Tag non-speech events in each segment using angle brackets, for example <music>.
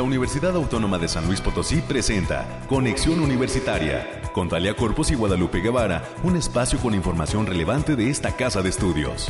La Universidad Autónoma de San Luis Potosí presenta Conexión Universitaria con Talia Corpus y Guadalupe Guevara, un espacio con información relevante de esta casa de estudios.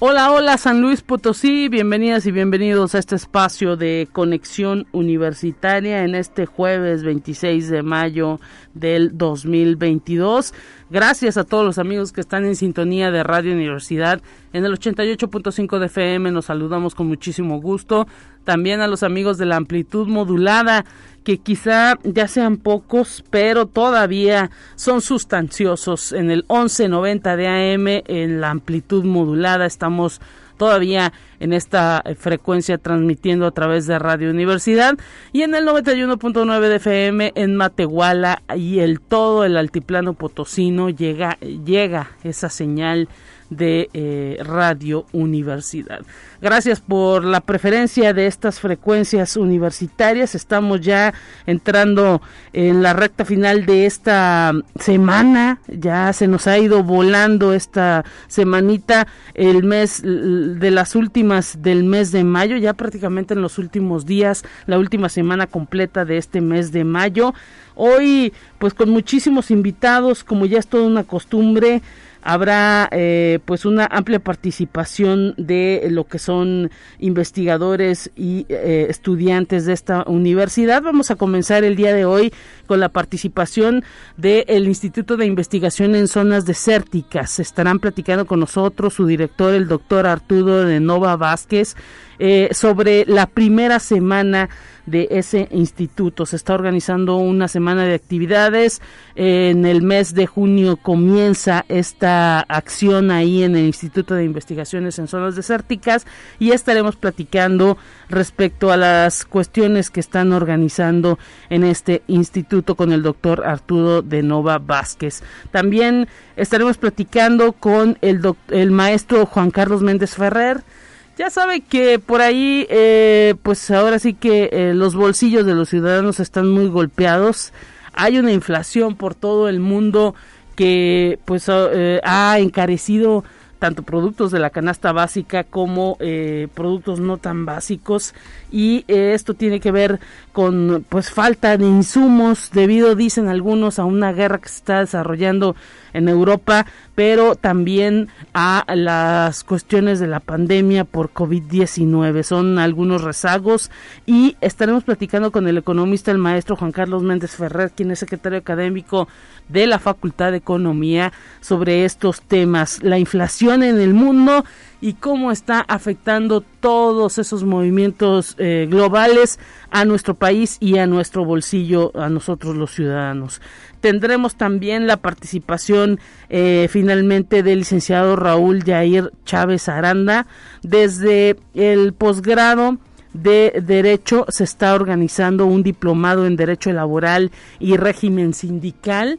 Hola, hola San Luis Potosí, bienvenidas y bienvenidos a este espacio de conexión universitaria en este jueves 26 de mayo del 2022. Gracias a todos los amigos que están en sintonía de Radio Universidad en el 88.5 de FM, nos saludamos con muchísimo gusto. También a los amigos de la amplitud modulada que quizá ya sean pocos, pero todavía son sustanciosos. En el 1190 de AM, en la amplitud modulada, estamos todavía en esta eh, frecuencia transmitiendo a través de Radio Universidad y en el 91.9 de FM en Matehuala y el todo el altiplano potosino llega llega esa señal de eh, Radio Universidad. Gracias por la preferencia de estas frecuencias universitarias. Estamos ya entrando en la recta final de esta semana. Ya se nos ha ido volando esta semanita, el mes de las últimas del mes de mayo, ya prácticamente en los últimos días, la última semana completa de este mes de mayo. Hoy, pues con muchísimos invitados, como ya es toda una costumbre, habrá eh, pues una amplia participación de lo que son investigadores y eh, estudiantes de esta universidad. Vamos a comenzar el día de hoy con la participación del Instituto de Investigación en Zonas Desérticas. Estarán platicando con nosotros su director, el doctor Arturo de Nova Vázquez, eh, sobre la primera semana de ese instituto. Se está organizando una semana de actividades. En el mes de junio comienza esta acción ahí en el Instituto de Investigaciones en Zonas Desérticas y estaremos platicando respecto a las cuestiones que están organizando en este instituto con el doctor Arturo de Nova Vázquez. También estaremos platicando con el, el maestro Juan Carlos Méndez Ferrer ya sabe que por ahí, eh, pues ahora sí que eh, los bolsillos de los ciudadanos están muy golpeados. Hay una inflación por todo el mundo que pues eh, ha encarecido tanto productos de la canasta básica como eh, productos no tan básicos y esto tiene que ver con pues falta de insumos debido dicen algunos a una guerra que se está desarrollando en Europa pero también a las cuestiones de la pandemia por COVID-19 son algunos rezagos y estaremos platicando con el economista el maestro Juan Carlos Méndez Ferrer quien es secretario académico de la Facultad de Economía sobre estos temas, la inflación en el mundo y cómo está afectando todos esos movimientos eh, globales a nuestro país y a nuestro bolsillo, a nosotros los ciudadanos. Tendremos también la participación eh, finalmente del licenciado Raúl Yair Chávez Aranda desde el posgrado de Derecho se está organizando un diplomado en Derecho Laboral y Régimen Sindical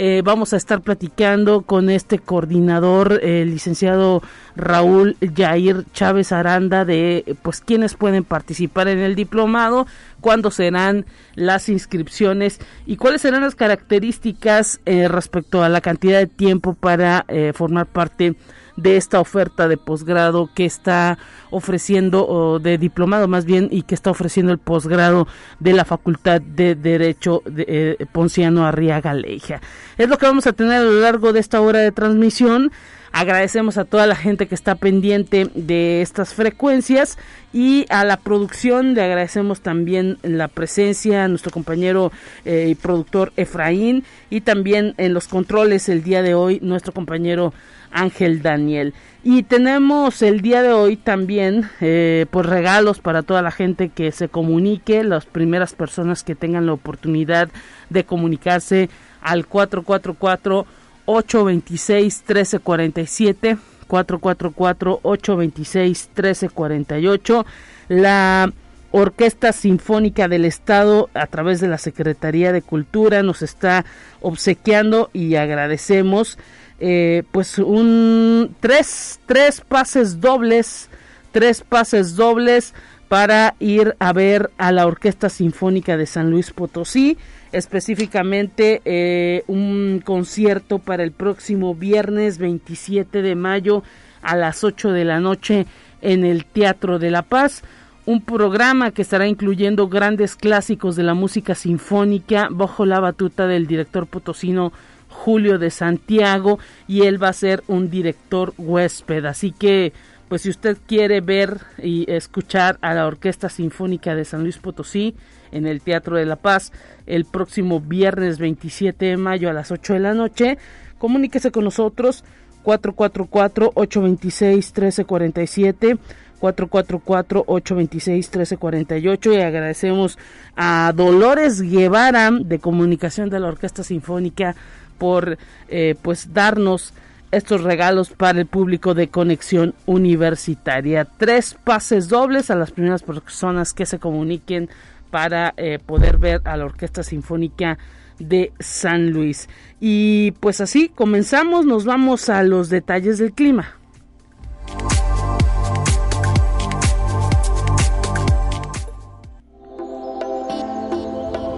eh, vamos a estar platicando con este coordinador, el licenciado Raúl Jair Chávez Aranda, de pues quienes pueden participar en el diplomado, cuándo serán las inscripciones y cuáles serán las características eh, respecto a la cantidad de tiempo para eh, formar parte esta oferta de posgrado que está ofreciendo, o de diplomado más bien, y que está ofreciendo el posgrado de la Facultad de Derecho de eh, Ponciano Arriaga Leija. Es lo que vamos a tener a lo largo de esta hora de transmisión. Agradecemos a toda la gente que está pendiente de estas frecuencias y a la producción le agradecemos también la presencia a nuestro compañero eh, y productor Efraín y también en los controles el día de hoy nuestro compañero Ángel Daniel. Y tenemos el día de hoy también eh, pues regalos para toda la gente que se comunique, las primeras personas que tengan la oportunidad de comunicarse al 444 826 1347 444 826 1348 la Orquesta Sinfónica del Estado a través de la Secretaría de Cultura nos está obsequiando y agradecemos eh, pues un tres, tres pases dobles, tres pases dobles para ir a ver a la Orquesta Sinfónica de San Luis Potosí específicamente eh, un concierto para el próximo viernes 27 de mayo a las 8 de la noche en el Teatro de la Paz. Un programa que estará incluyendo grandes clásicos de la música sinfónica bajo la batuta del director potosino Julio de Santiago y él va a ser un director huésped. Así que, pues si usted quiere ver y escuchar a la Orquesta Sinfónica de San Luis Potosí en el Teatro de la Paz el próximo viernes 27 de mayo a las 8 de la noche, comuníquese con nosotros 444-826-1347. 444-826-1348 y agradecemos a Dolores Guevara de Comunicación de la Orquesta Sinfónica por eh, pues darnos estos regalos para el público de conexión universitaria. Tres pases dobles a las primeras personas que se comuniquen para eh, poder ver a la Orquesta Sinfónica de San Luis. Y pues así comenzamos, nos vamos a los detalles del clima.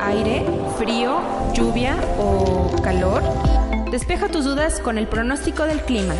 Aire, frío, lluvia o Despeja tus dudas con el pronóstico del clima.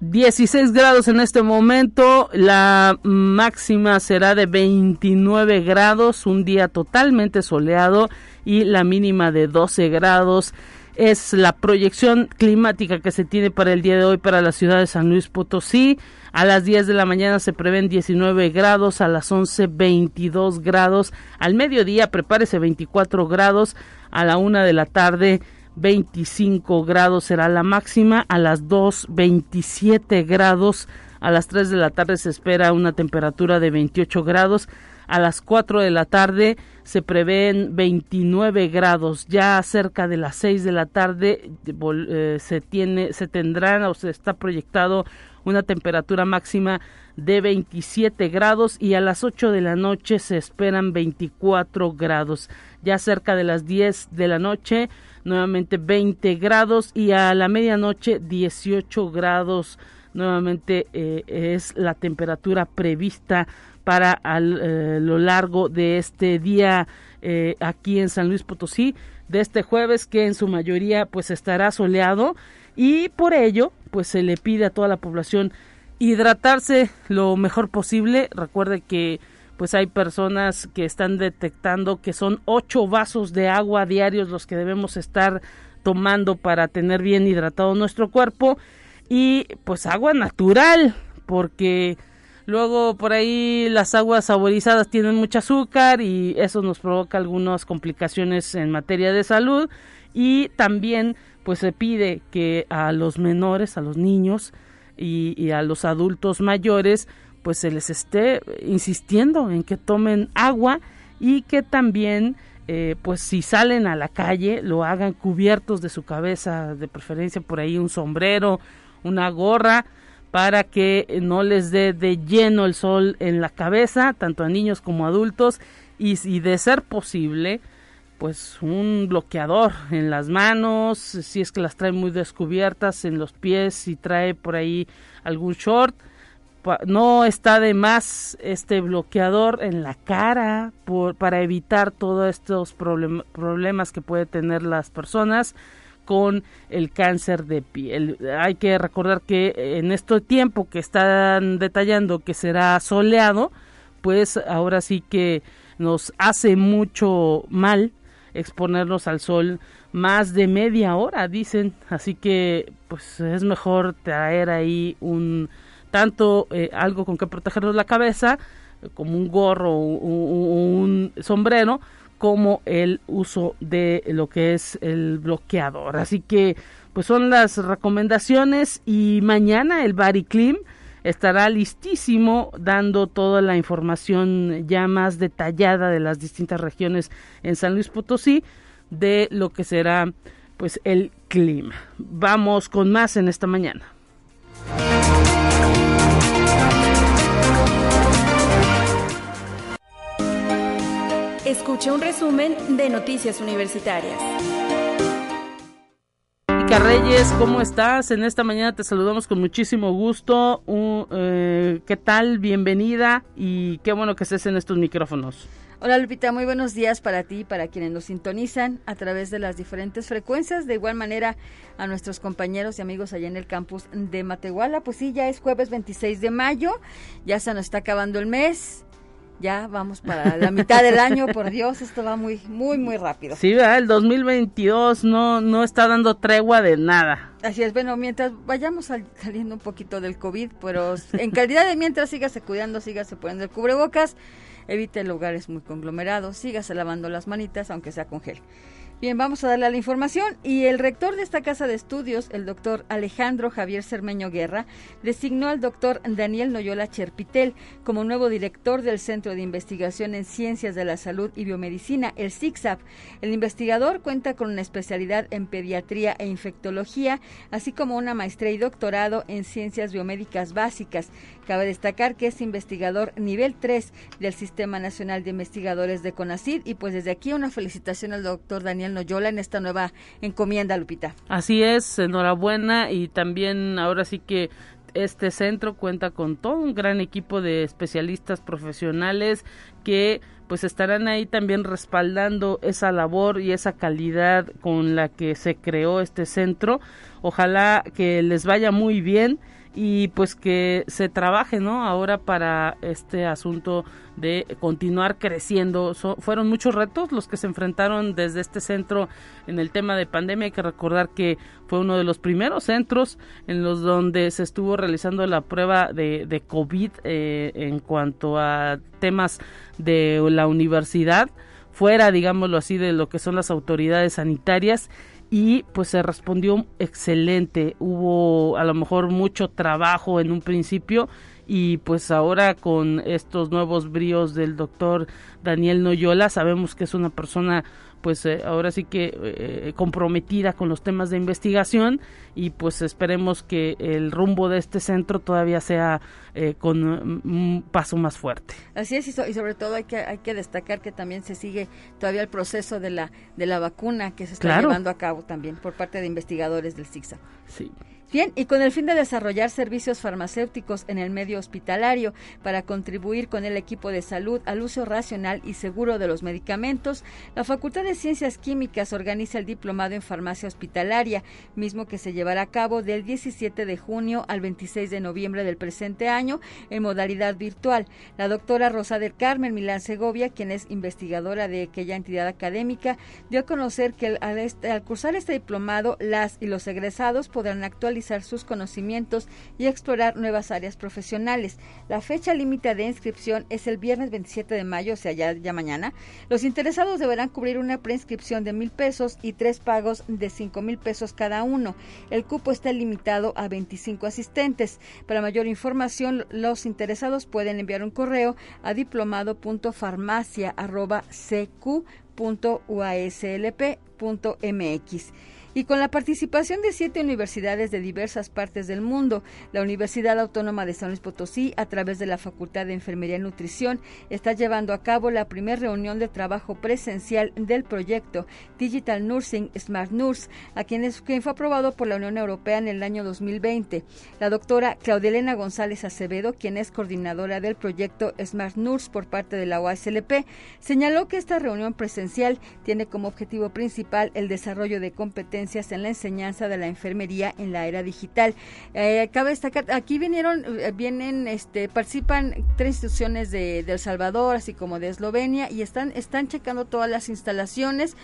16 grados en este momento, la máxima será de 29 grados, un día totalmente soleado y la mínima de 12 grados. Es la proyección climática que se tiene para el día de hoy para la ciudad de San Luis Potosí. A las 10 de la mañana se prevén 19 grados, a las 11 22 grados, al mediodía prepárese 24 grados, a la 1 de la tarde 25 grados será la máxima, a las 2 27 grados, a las 3 de la tarde se espera una temperatura de 28 grados, a las 4 de la tarde se prevén 29 grados, ya cerca de las 6 de la tarde eh, se tiene se tendrán o se está proyectado una temperatura máxima de 27 grados y a las 8 de la noche se esperan 24 grados. Ya cerca de las 10 de la noche nuevamente 20 grados y a la medianoche 18 grados nuevamente eh, es la temperatura prevista para eh, lo largo de este día eh, aquí en San Luis Potosí de este jueves que en su mayoría pues estará soleado y por ello pues se le pide a toda la población hidratarse lo mejor posible. Recuerde que pues hay personas que están detectando que son ocho vasos de agua diarios los que debemos estar tomando para tener bien hidratado nuestro cuerpo y pues agua natural porque luego por ahí las aguas saborizadas tienen mucho azúcar y eso nos provoca algunas complicaciones en materia de salud y también pues se pide que a los menores, a los niños y, y a los adultos mayores pues se les esté insistiendo en que tomen agua y que también eh, pues si salen a la calle lo hagan cubiertos de su cabeza, de preferencia por ahí un sombrero, una gorra, para que no les dé de lleno el sol en la cabeza, tanto a niños como a adultos, y, si de ser posible, pues un bloqueador en las manos, si es que las trae muy descubiertas, en los pies, si trae por ahí algún short, no está de más este bloqueador en la cara por, para evitar todos estos problemas que puede tener las personas con el cáncer de piel. Hay que recordar que en este tiempo que están detallando que será soleado, pues ahora sí que nos hace mucho mal exponernos al sol más de media hora, dicen. Así que pues es mejor traer ahí un tanto eh, algo con que protegernos la cabeza, como un gorro o un, sombrero, como el uso de lo que es el bloqueador. Así que, pues son las recomendaciones y mañana el Bariclim estará listísimo dando toda la información ya más detallada de las distintas regiones en San Luis Potosí de lo que será pues el clima. Vamos con más en esta mañana. Escuche un resumen de Noticias Universitarias. Reyes, ¿cómo estás? En esta mañana te saludamos con muchísimo gusto. Uh, eh, ¿Qué tal? Bienvenida y qué bueno que estés en estos micrófonos. Hola Lupita, muy buenos días para ti y para quienes nos sintonizan a través de las diferentes frecuencias. De igual manera a nuestros compañeros y amigos allá en el campus de Matehuala. Pues sí, ya es jueves 26 de mayo, ya se nos está acabando el mes. Ya vamos para la mitad del año, por Dios, esto va muy, muy, muy rápido. Sí, ¿verdad? el 2022 no, no está dando tregua de nada. Así es, bueno, mientras vayamos saliendo un poquito del COVID, pero en calidad de mientras sígase cuidando, sígase poniendo el cubrebocas evite lugares muy conglomerados, sígase lavando las manitas, aunque sea con gel. Bien, vamos a darle a la información y el rector de esta casa de estudios, el doctor Alejandro Javier Cermeño Guerra, designó al doctor Daniel Noyola Cherpitel como nuevo director del Centro de Investigación en Ciencias de la Salud y Biomedicina, el CICSAP. El investigador cuenta con una especialidad en pediatría e infectología, así como una maestría y doctorado en ciencias biomédicas básicas. Cabe destacar que es investigador nivel 3 del Sistema Nacional de Investigadores de CONACID y pues desde aquí una felicitación al doctor Daniel Noyola en esta nueva encomienda, Lupita. Así es, enhorabuena y también ahora sí que este centro cuenta con todo un gran equipo de especialistas profesionales que pues estarán ahí también respaldando esa labor y esa calidad con la que se creó este centro. Ojalá que les vaya muy bien y pues que se trabaje, ¿no? Ahora para este asunto de continuar creciendo. fueron muchos retos los que se enfrentaron desde este centro en el tema de pandemia. Hay que recordar que fue uno de los primeros centros en los donde se estuvo realizando la prueba de, de COVID eh, en cuanto a temas de la universidad, fuera, digámoslo así, de lo que son las autoridades sanitarias y pues se respondió excelente. Hubo a lo mejor mucho trabajo en un principio y pues ahora con estos nuevos bríos del doctor Daniel Noyola sabemos que es una persona pues eh, ahora sí que eh, comprometida con los temas de investigación y pues esperemos que el rumbo de este centro todavía sea eh, con un paso más fuerte. Así es y, sobre todo hay que hay que destacar que también se sigue todavía el proceso de la de la vacuna que se está llevando a cabo también por parte de investigadores del CICSA. Sí. Bien, y con el fin de desarrollar servicios farmacéuticos en el medio hospitalario para contribuir con el equipo de salud al uso racional y seguro de los medicamentos, la Facultad de Ciencias Químicas organiza el Diplomado en Farmacia Hospitalaria, mismo que se llevará a cabo del 17 de junio al 26 de noviembre del presente año en modalidad virtual. La doctora Rosa del Carmen Milán Segovia, quien es investigadora de aquella entidad académica, dio a conocer que al, este, cursar este diplomado, las y los egresados podrán actualizar sus conocimientos y explorar nuevas áreas profesionales. La fecha límite de inscripción es el viernes 27 de mayo, o sea, ya, ya mañana. Los interesados deberán cubrir una preinscripción de mil pesos y tres pagos de cinco mil pesos cada uno. El cupo está limitado a 25 asistentes. Para mayor información, los interesados pueden enviar un correo a diplomado.farmacia.cq.uaslp.mx y con la participación de siete universidades de diversas partes del mundo. La Universidad Autónoma de San Luis Potosí, a través de la Facultad de Enfermería y Nutrición, está llevando a cabo la primera reunión de trabajo presencial del proyecto Digital Nursing Smart Nurse, a quien, es, quien fue aprobado por la Unión Europea en el año 2020. La doctora Claudelena González Acevedo, quien es coordinadora del proyecto Smart Nurse por parte de la OASLP, señaló que esta reunión presencial tiene como objetivo principal el desarrollo de competencias en la enseñanza de la enfermería en la era digital. Eh, cabe destacar, aquí vinieron, eh, vienen, este, participan tres instituciones de, de El Salvador, así como de Eslovenia, y están, están checando todas las instalaciones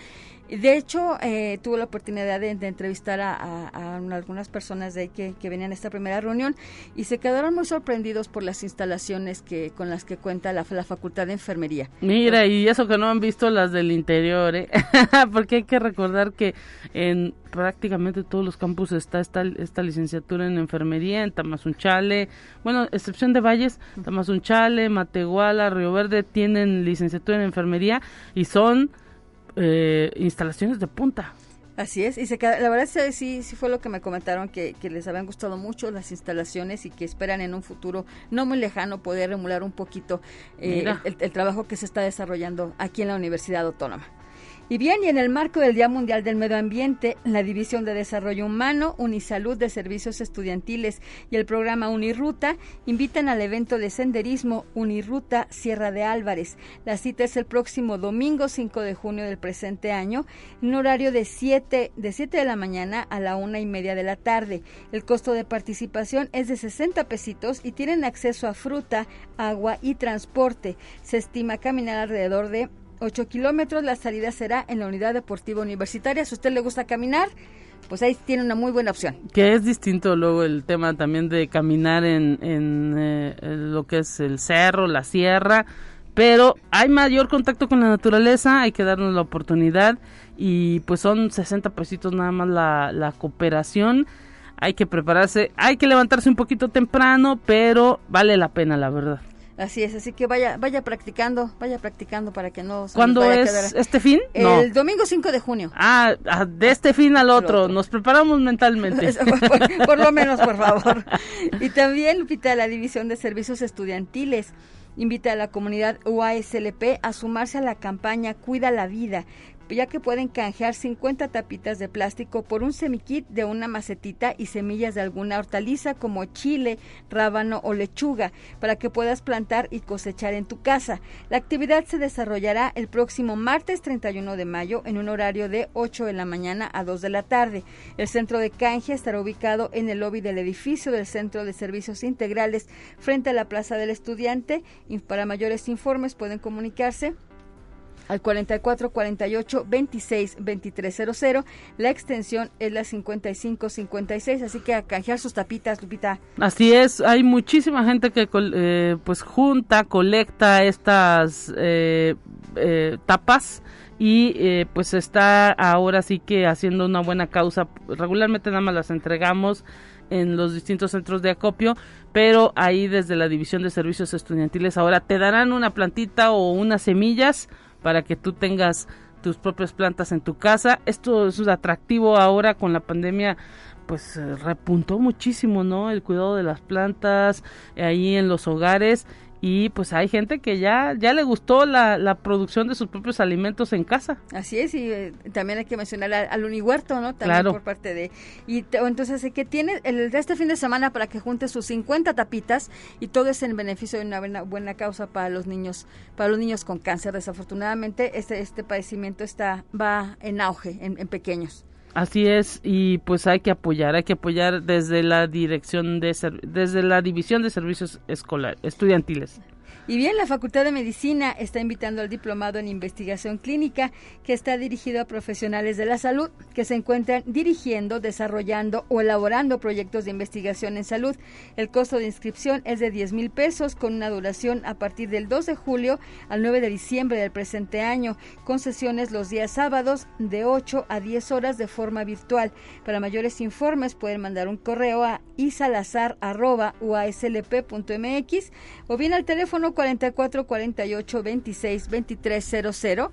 de hecho, eh, tuve la oportunidad de, entrevistar a, algunas personas de ahí que, venían a esta primera reunión y se quedaron muy sorprendidos por las instalaciones que con las que cuenta la, Facultad de Enfermería. Mira, y eso que no han visto las del interior, ¿eh? <laughs> porque hay que recordar que en prácticamente todos los campus está esta, esta licenciatura en enfermería, en Tamazunchale, bueno, excepción de Valles, Tamazunchale, Matehuala, Río Verde tienen licenciatura en enfermería y son eh, instalaciones de punta. Así es, y se, la verdad sí, sí fue lo que me comentaron, que, les habían gustado mucho las instalaciones y que esperan en un futuro no muy lejano poder emular un poquito eh, el, trabajo que se está desarrollando aquí en la Universidad Autónoma. Y bien, y en el marco del Día Mundial del Medio Ambiente, la División de Desarrollo Humano, Unisalud de Servicios Estudiantiles y el programa Uniruta invitan al evento de senderismo Uniruta Sierra de Álvarez. La cita es el próximo domingo 5 de junio del presente año, en horario de 7 de, 7 de la mañana a la una y media de la tarde. El costo de participación es de 60 pesitos y tienen acceso a fruta, agua y transporte. Se estima caminar alrededor de 8 kilómetros. La salida será en la unidad deportiva universitaria. Si a usted le gusta caminar, pues ahí tiene una muy buena opción. Que es distinto luego el tema también de caminar en, en eh, lo que es el cerro, la sierra, pero hay mayor contacto con la naturaleza, hay que darnos la oportunidad y pues son 60 pesitos nada más la, la cooperación. Hay que prepararse, hay que levantarse un poquito temprano, pero vale la pena, la verdad. Así es, así que vaya vaya practicando, vaya practicando para que no se ¿Cuándo es este fin? El domingo 5 de junio. Ah, ah, de este fin al otro, nos preparamos mentalmente. <laughs> por, lo menos, por <laughs> favor. Y también, Lupita, la División de Servicios Estudiantiles invita a la comunidad UASLP a sumarse a la campaña Cuida la Vida, ya que pueden canjear 50 tapitas de plástico por un semikit de una macetita y semillas de alguna hortaliza como chile, rábano o lechuga para que puedas plantar y cosechar en tu casa. La actividad se desarrollará el próximo martes 31 de mayo en un horario de 8 de la mañana a 2 de la tarde. El centro de canje estará ubicado en el lobby del edificio del Centro de Servicios Integrales frente a la Plaza del Estudiante. Para mayores informes pueden comunicarse al 44 48 26 2300. La extensión es la 55 56, así que a canjear sus tapitas, Lupita. Así es, hay muchísima gente que eh, pues junta, colecta estas eh, eh, tapas y pues está ahora sí que haciendo una buena causa. Regularmente nada más las entregamos en los distintos centros de acopio, pero ahí desde la División de Servicios Estudiantiles ahora te darán una plantita o unas semillas para que tú tengas tus propias plantas en tu casa. Esto es atractivo ahora con la pandemia pues eh, repuntó muchísimo, ¿no? El cuidado de las plantas ahí en los hogares y pues hay gente que ya ya le gustó la, la producción de sus propios alimentos en casa. Así es, y eh, también hay que mencionar al, Unihuerto, ¿no? También por parte de... Y entonces, que tiene el, este fin de semana para que junte sus 50 tapitas y todo es en beneficio de una buena, buena causa para los niños para los niños con cáncer. Desafortunadamente, este, este padecimiento está va en auge en, en pequeños. Así es, y pues hay que apoyar, hay que apoyar desde la dirección de desde la división de servicios escolar, estudiantiles. Y bien, la Facultad de Medicina está invitando al diplomado en investigación clínica que está dirigido a profesionales de la salud que se encuentran dirigiendo, desarrollando o elaborando proyectos de investigación en salud. El costo de inscripción es de 10 mil pesos con una duración a partir del 2 de julio al 9 de diciembre del presente año, con sesiones los días sábados de 8 a 10 horas de forma virtual. Para mayores informes pueden mandar un correo a isalazar.uaslp.mx o bien al teléfono 44 48 26 23 00,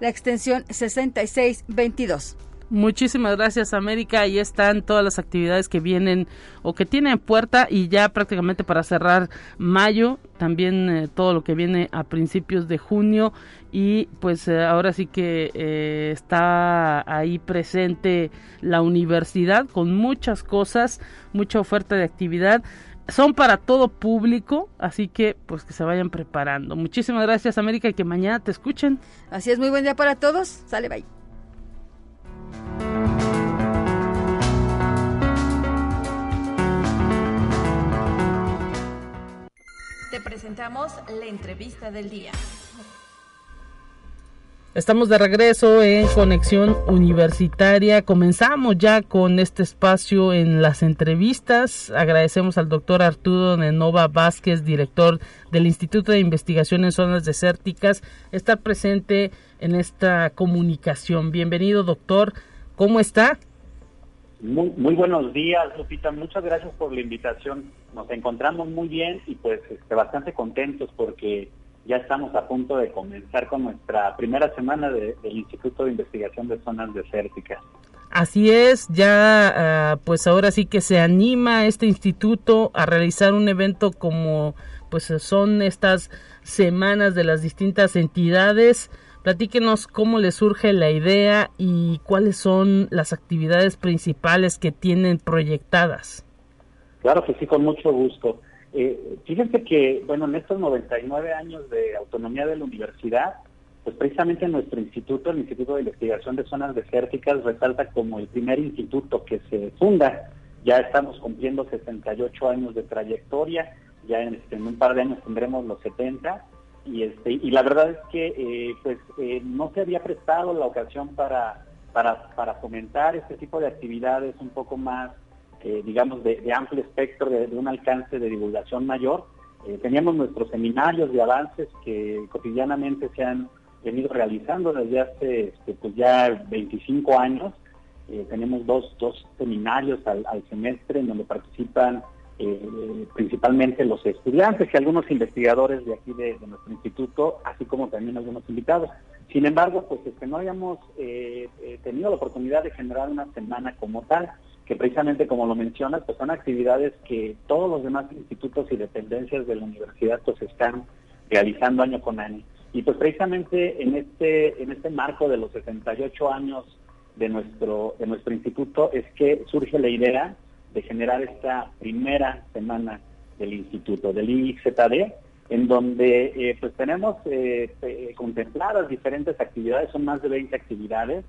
la extensión 66 22. Muchísimas gracias América, ahí están todas las actividades que vienen o que tienen puerta y ya prácticamente para cerrar mayo, también eh, todo lo que viene a principios de junio y pues eh, ahora sí que eh, está ahí presente la universidad con muchas cosas, mucha oferta de actividad son para todo público, así que pues que se vayan preparando. Muchísimas gracias América y que mañana te escuchen. Así es, muy buen día para todos. Sale, bye. Te presentamos la entrevista del día. Estamos de regreso en Conexión Universitaria. Comenzamos ya con este espacio en las entrevistas. Agradecemos al doctor Arturo Nenova Vázquez, director del Instituto de Investigación en Zonas Desérticas, estar presente en esta comunicación. Bienvenido, doctor. ¿Cómo está? Muy, muy buenos días, Lupita. Muchas gracias por la invitación. Nos encontramos muy bien y pues este, bastante contentos porque ya estamos a punto de comenzar con nuestra primera semana del Instituto de Investigación de Zonas Desérticas. Así es, ya ah, pues ahora sí que se anima este instituto a realizar un evento como pues son estas semanas de las distintas entidades Platíquenos cómo le surge la idea y cuáles son las actividades principales que tienen proyectadas. Claro que sí, con mucho gusto. Eh, fíjense que, bueno, en estos 99 años de autonomía de la universidad, pues precisamente nuestro instituto, el Instituto de Investigación de Zonas Desérticas, resalta como el primer instituto que se funda. Ya estamos cumpliendo 68 años de trayectoria, ya en, este, en un par de años tendremos los 70 y este y la verdad es que eh, pues eh, no se había prestado la ocasión para para para fomentar este tipo de actividades un poco más eh, digamos de, amplio espectro de, un alcance de divulgación mayor. Teníamos nuestros seminarios de avances que cotidianamente se han venido realizando desde hace este, pues ya 25 años. Tenemos dos dos seminarios al, semestre en donde participan eh, principalmente los estudiantes y algunos investigadores de aquí de, nuestro instituto, así como también algunos invitados. Sin embargo, pues que no habíamos eh, eh, tenido la oportunidad de generar una semana como tal, que precisamente como lo mencionas, pues son actividades que todos los demás institutos y dependencias de la universidad pues están realizando año con año. Y pues precisamente en este, en este marco de los 68 años de nuestro, de nuestro instituto es que surge la idea de generar esta primera semana del instituto, del IXZD, en donde eh, pues tenemos eh, eh, contempladas diferentes actividades, son más de 20 actividades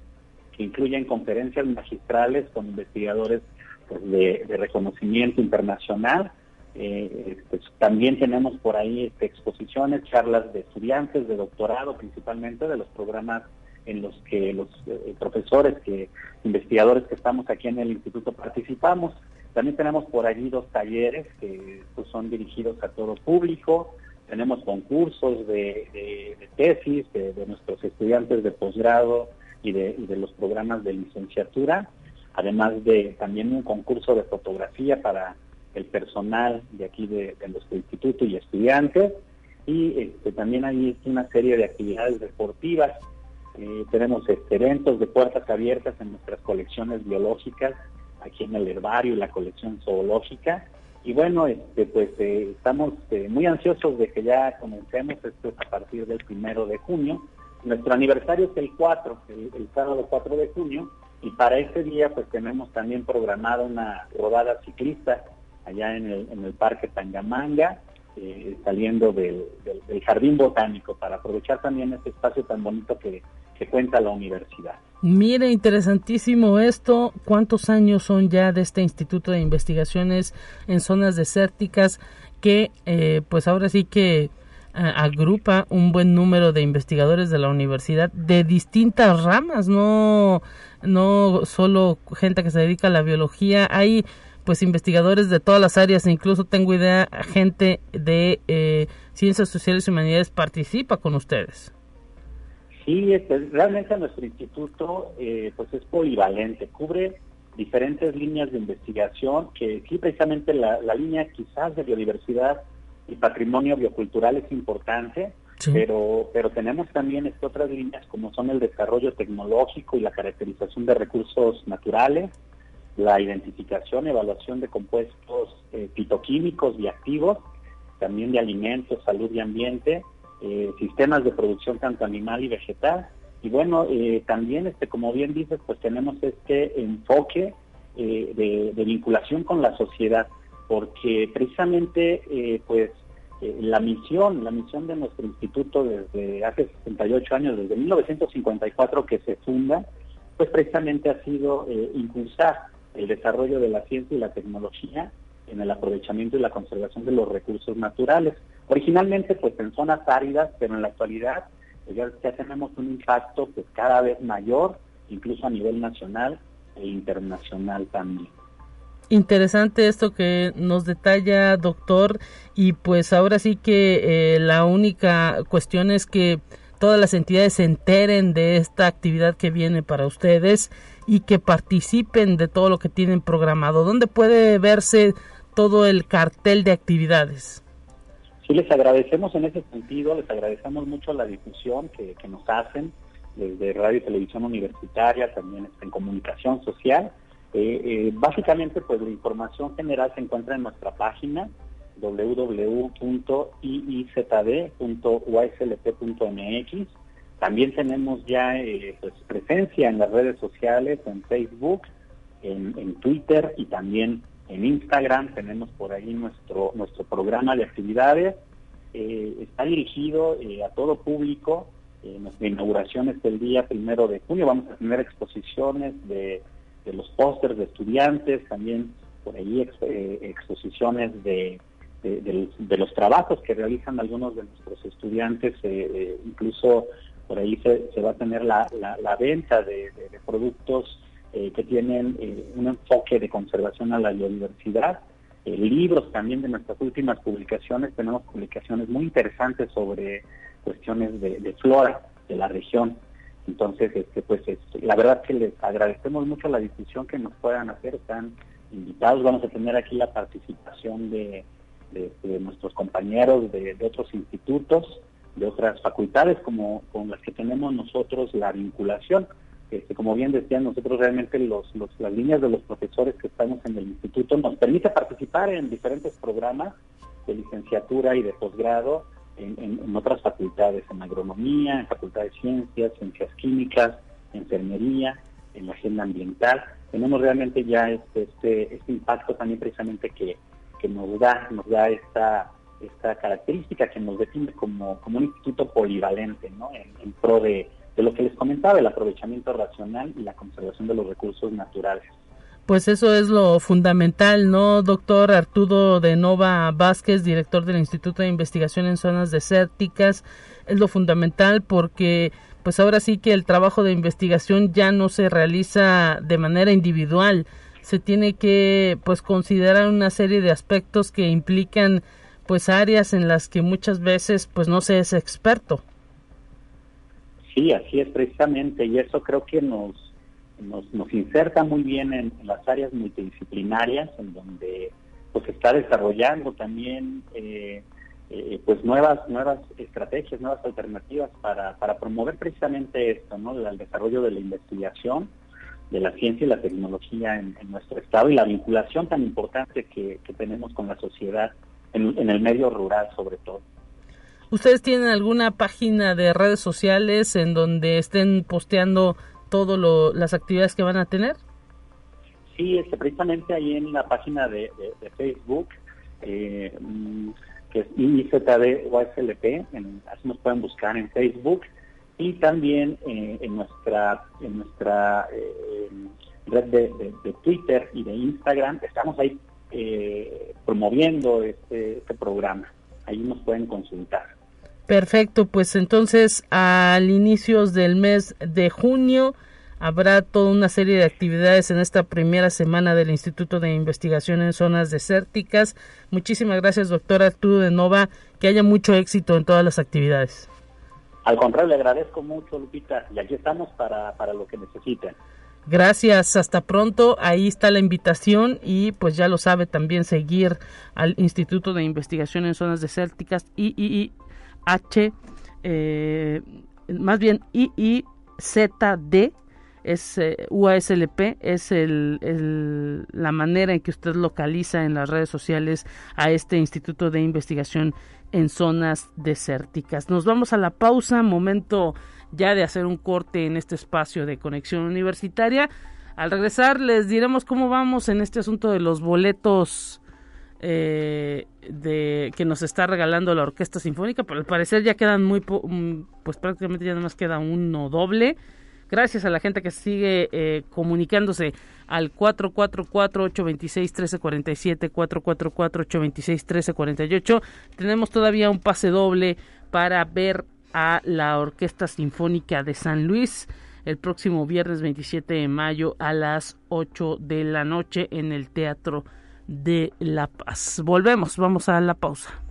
que incluyen conferencias magistrales con investigadores pues, de, reconocimiento internacional. Pues, también tenemos por ahí este, exposiciones, charlas de estudiantes de doctorado, principalmente de los programas en los que los profesores, que investigadores que estamos aquí en el instituto participamos. También tenemos por allí dos talleres que pues, son dirigidos a todo público. Tenemos concursos de, tesis de, nuestros estudiantes de posgrado y de, los programas de licenciatura, además de también un concurso de fotografía para el personal de aquí de, nuestro instituto y estudiantes. Y este, también hay una serie de actividades deportivas. Eh, tenemos este, eventos de puertas abiertas en nuestras colecciones biológicas aquí en el herbario y la colección zoológica. Y bueno, este, pues eh, estamos eh, muy ansiosos de que ya comencemos, esto es a partir del primero de junio. Nuestro aniversario es el 4, el, sábado 4 de junio, y para ese día pues tenemos también programada una rodada ciclista allá en el, Parque Tangamanga, eh, saliendo del, Jardín Botánico, para aprovechar también este espacio tan bonito que, cuenta la universidad. Mire, interesantísimo esto. ¿Cuántos años son ya de este Instituto de Investigaciones en Zonas Desérticas que, eh, pues ahora sí que agrupa un buen número de investigadores de la universidad de distintas ramas, no, no solo gente que se dedica a la biología, hay pues investigadores de todas las áreas, incluso tengo idea, gente de eh, ciencias sociales y humanidades participa con ustedes. Sí, este, realmente nuestro instituto eh, pues es polivalente, cubre diferentes líneas de investigación, que sí precisamente la, línea quizás de biodiversidad y patrimonio biocultural es importante, pero, pero tenemos también este, otras líneas como son el desarrollo tecnológico y la caracterización de recursos naturales, la identificación, evaluación de compuestos eh, fitoquímicos y activos, también de alimentos, salud y ambiente, eh, sistemas de producción tanto animal y vegetal. Y bueno, eh, también, este, como bien dices, pues tenemos este enfoque de, vinculación con la sociedad, porque precisamente, pues, la misión, la misión de nuestro instituto desde hace 68 años, desde 1954 que se funda, pues precisamente ha sido impulsar el desarrollo de la ciencia y la tecnología en el aprovechamiento y la conservación de los recursos naturales. Originalmente pues en zonas áridas, pero en la actualidad pues, ya, tenemos un impacto pues cada vez mayor, incluso a nivel nacional e internacional también. Interesante esto que nos detalla, doctor, y pues ahora sí que eh, la única cuestión es que todas las entidades se enteren de esta actividad que viene para ustedes y que participen de todo lo que tienen programado. ¿Dónde puede verse todo el cartel de actividades? Sí, les agradecemos en ese sentido, les agradecemos mucho la difusión que, nos hacen desde Radio y Televisión Universitaria, también en comunicación social. Eh, eh, básicamente, pues la información general se encuentra en nuestra página www.iizd.uslp.mx También tenemos ya eh, pues, presencia en las redes sociales, en Facebook, en, Twitter y también en Instagram. Tenemos por ahí nuestro, nuestro programa de actividades. Eh, está dirigido eh, a todo público. nuestra inauguración es el día primero de junio. Vamos a tener exposiciones de, de los pósters de estudiantes, también por ahí exposiciones de, de, los trabajos que realizan algunos de nuestros estudiantes, incluso por ahí se, va a tener la, la, venta de, productos eh, que tienen eh, un enfoque de conservación a la biodiversidad. Eh, libros también de nuestras últimas publicaciones, tenemos publicaciones muy interesantes sobre cuestiones de, flora de la región. Entonces, este, pues este, la verdad que les agradecemos mucho la discusión que nos puedan hacer, están invitados, vamos a tener aquí la participación de, nuestros compañeros de otros institutos, de otras facultades como con las que tenemos nosotros la vinculación. Este, como bien decían, nosotros realmente los, las líneas de los profesores que estamos en el instituto nos permite participar en diferentes programas de licenciatura y de posgrado en, otras facultades, en agronomía, en facultad de ciencias, ciencias químicas, enfermería, en la agenda ambiental. Tenemos realmente ya este, este, este impacto también precisamente que, nos da, nos da esta esta característica que nos define como, como un instituto polivalente, ¿no? En, pro de, de lo que les comentaba, el aprovechamiento racional y la conservación de los recursos naturales. Pues eso es lo fundamental, ¿no, doctor Arturo de Nova Vázquez, director del Instituto de Investigación en Zonas Desérticas? Es lo fundamental porque pues ahora sí que el trabajo de investigación ya no se realiza de manera individual, se tiene que pues considerar una serie de aspectos que implican pues áreas en las que muchas veces pues no se es experto. Sí, así es precisamente y eso creo que nos nos, nos inserta muy bien en, las áreas multidisciplinarias en donde pues está desarrollando también eh, eh, pues nuevas nuevas estrategias, nuevas alternativas para, para promover precisamente esto, ¿no? El desarrollo de la investigación, de la ciencia y la tecnología en, nuestro estado y la vinculación tan importante que, que tenemos con la sociedad en, el medio rural sobre todo. ¿Ustedes tienen alguna página de redes sociales en donde estén posteando todas las actividades que van a tener? Sí, este, precisamente ahí en la página de, Facebook, eh, mm, que es IZD en, así nos pueden buscar en Facebook, y también eh, en nuestra, en nuestra eh, red de, de, Twitter y de Instagram, estamos ahí eh, promoviendo este, este programa. Ahí nos pueden consultar. Perfecto, pues entonces al inicios del mes de junio habrá toda una serie de actividades en esta primera semana del Instituto de Investigación en Zonas Desérticas. Muchísimas gracias, doctora Arturo de Nova, que haya mucho éxito en todas las actividades. Al contrario, le agradezco mucho, Lupita, y aquí estamos para, para lo que necesiten. Gracias, hasta pronto. Ahí está la invitación y pues ya lo sabe también seguir al Instituto de Investigación en Zonas Desérticas IIH, eh, más bien IIZD, es eh, UASLP, es el, la manera en que usted localiza en las redes sociales a este Instituto de Investigación en Zonas Desérticas. Nos vamos a la pausa, momento ya de hacer un corte en este espacio de conexión universitaria. Al regresar les diremos cómo vamos en este asunto de los boletos eh, de que nos está regalando la Orquesta Sinfónica, pero al parecer ya quedan muy, mm, pues prácticamente ya nada más queda uno doble. Gracias a la gente que sigue eh, comunicándose al 444-826-1347, 444-826-1348. Tenemos todavía un pase doble para ver a la Orquesta Sinfónica de San Luis el próximo viernes 27 de mayo a las 8 de la noche en el Teatro de La Paz. Volvemos, vamos a la pausa.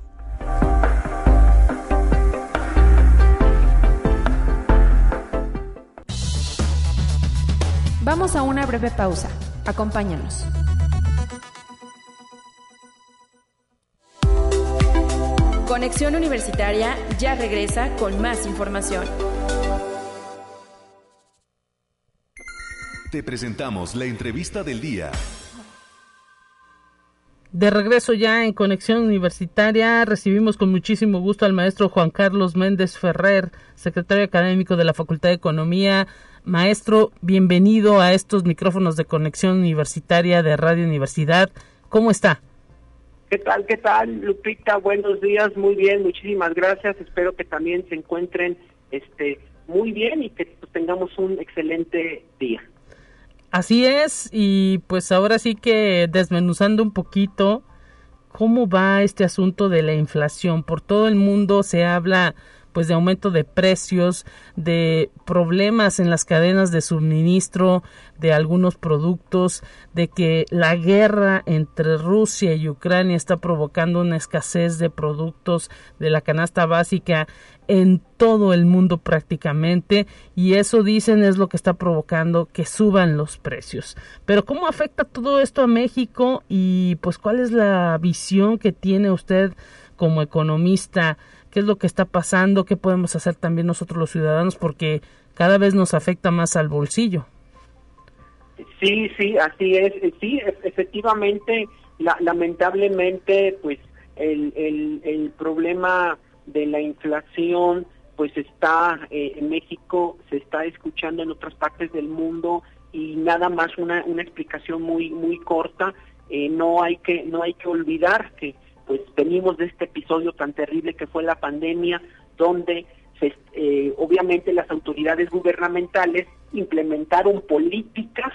Vamos a una breve pausa. Acompáñanos. Conexión Universitaria ya regresa con más información. Te presentamos la entrevista del día. De regreso ya en Conexión Universitaria, recibimos con muchísimo gusto al maestro Juan Carlos Méndez Ferrer, secretario académico de la Facultad de Economía. Maestro, bienvenido a estos micrófonos de Conexión Universitaria de Radio Universidad. ¿Cómo está? ¿Qué tal, qué tal, Lupita? Buenos días, muy bien, muchísimas gracias. Espero que también se encuentren este, muy bien y que tengamos un excelente día. Así es, y pues ahora sí que desmenuzando un poquito cómo va este asunto de la inflación. Por todo el mundo se habla pues de aumento de precios, de problemas en las cadenas de suministro de algunos productos, de que la guerra entre Rusia y Ucrania está provocando una escasez de productos de la canasta básica en todo el mundo prácticamente y eso dicen es lo que está provocando que suban los precios. Pero ¿cómo afecta todo esto a México y pues cuál es la visión que tiene usted como economista qué es lo que está pasando, qué podemos hacer también nosotros los ciudadanos, porque cada vez nos afecta más al bolsillo. Sí, sí, así es. Sí, efectivamente, lamentablemente, pues el, el, problema de la inflación, pues está eh, en México, se está escuchando en otras partes del mundo y nada más una, una explicación muy muy corta. Eh, no hay que no hay que olvidar que pues venimos de este episodio tan terrible que fue la pandemia, donde eh, obviamente las autoridades gubernamentales implementaron políticas